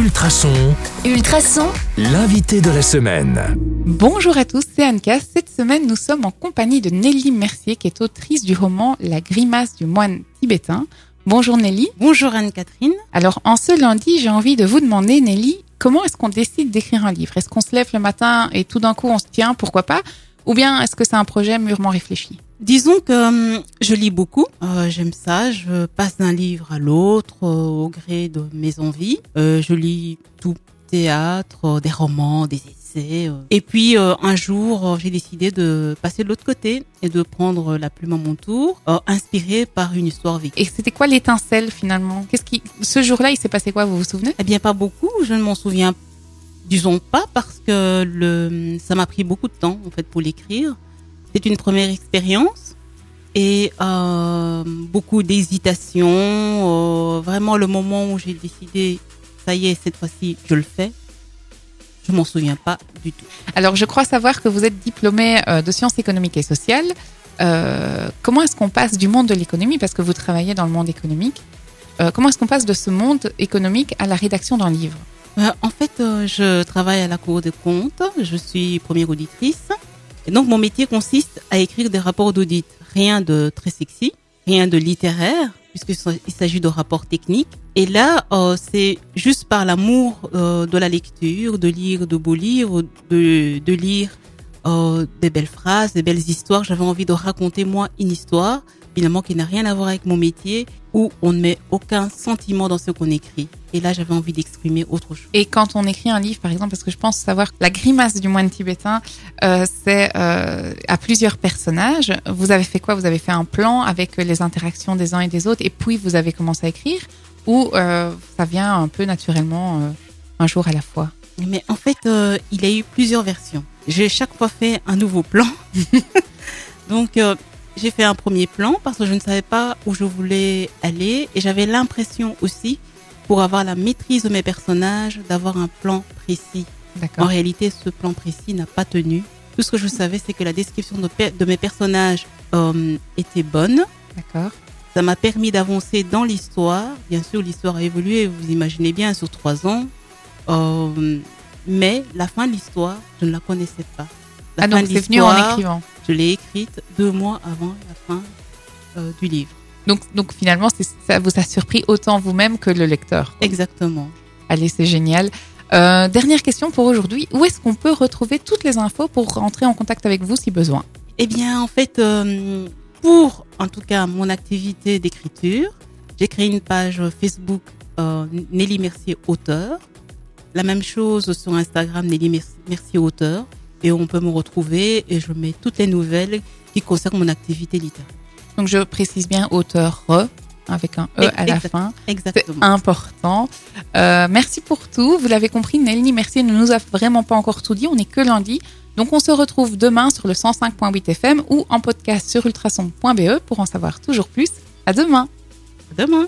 Ultrason, Ultrason, l'invité de la semaine. Bonjour à tous, c'est Anka. Cette semaine, nous sommes en compagnie de Nelly Mercier, qui est autrice du roman La grimace du moine tibétain. Bonjour Nelly. Bonjour Anne-Catherine. Alors, en ce lundi, j'ai envie de vous demander, Nelly, comment est-ce qu'on décide d'écrire un livre? Est-ce qu'on se lève le matin et tout d'un coup on se tient, pourquoi pas Ou bien est-ce que c'est un projet mûrement réfléchi Disons que hum, je lis beaucoup, euh, j'aime ça, je passe d'un livre à l'autre euh, au gré de mes envies. Euh, je lis tout théâtre, des romans, des essais. Et puis un jour, j'ai décidé de passer de l'autre côté et de prendre la plume à mon tour, inspirée par une histoire vécue. Et c'était quoi l'étincelle finalement? Qu'est-ce qui Ce jour-là, il s'est passé quoi? Vous vous souvenez? Eh bien, pas beaucoup. Je ne m'en souviens, disons pas, parce que le, ça m'a pris beaucoup de temps en fait pour l'écrire. C'est une première expérience et euh, beaucoup d'hésitation. euh, vraiment, le moment où j'ai décidé, ça y est, cette fois-ci, je le fais. Je m'en souviens pas du tout. Alors, je crois savoir que vous êtes diplômé euh, de sciences économiques et sociales. Comment est-ce qu'on passe du monde de l'économie, parce que vous travaillez dans le monde économique, comment est-ce qu'on passe de ce monde économique à la rédaction d'un livre? Euh, en fait, euh, je travaille à la Cour des comptes. Je suis première auditrice. Et donc, mon métier consiste à écrire des rapports d'audit. Rien de très sexy, rien de littéraire, puisqu'il s'agit de rapports techniques. Et là, euh, c'est juste par l'amour euh, de la lecture, de lire de beaux livres, de, de lire euh, des belles phrases, des belles histoires. J'avais envie de raconter, moi, une histoire, finalement, qui n'a rien à voir avec mon métier, où on ne met aucun sentiment dans ce qu'on écrit. Et là, j'avais envie d'exprimer autre chose. Et quand on écrit un livre, par exemple, parce que je pense savoir que la grimace du moine tibétain, euh, c'est euh, à plusieurs personnages. Vous avez fait quoi? Vous avez fait un plan avec les interactions des uns et des autres, et puis vous avez commencé à écrire, ou euh, ça vient un peu naturellement un jour à la fois? Mais en fait, il y a eu plusieurs versions. J'ai chaque fois fait un nouveau plan. Donc, j'ai fait un premier plan parce que je ne savais pas où je voulais aller et j'avais l'impression aussi, pour avoir la maîtrise de mes personnages, d'avoir un plan précis. En réalité, ce plan précis n'a pas tenu. Tout ce que je savais, c'est que la description de, pe- de mes personnages euh, était bonne. D'accord. Ça m'a permis d'avancer dans l'histoire. Bien sûr, l'histoire a évolué, vous imaginez bien, sur trois ans. Euh, mais la fin de l'histoire, je ne la connaissais pas. La Ah fin donc c'est venu en écrivant. Je l'ai écrite deux mois avant la fin euh, du livre. Donc, donc finalement, ça vous a surpris autant vous-même que le lecteur. Exactement. Allez, c'est génial. Euh, dernière question pour aujourd'hui. Où est-ce qu'on peut retrouver toutes les infos pour rentrer en contact avec vous si besoin? Eh bien, en fait, euh, pour en tout cas mon activité d'écriture, j'ai créé une page Facebook euh, Nelly Mercier auteur. La même chose sur Instagram Nelly Mer- Mercier auteur. Et on peut me retrouver et je mets toutes les nouvelles qui concernent mon activité littéraire. Donc je précise bien auteur avec un E à la fin. C'est Exactement. important. Euh, merci pour tout. Vous l'avez compris, Nelly Mercier ne nous a vraiment pas encore tout dit. On n'est que lundi. Donc on se retrouve demain sur le 105.8 FM ou en podcast sur ultrason.be pour en savoir toujours plus. À demain. À demain.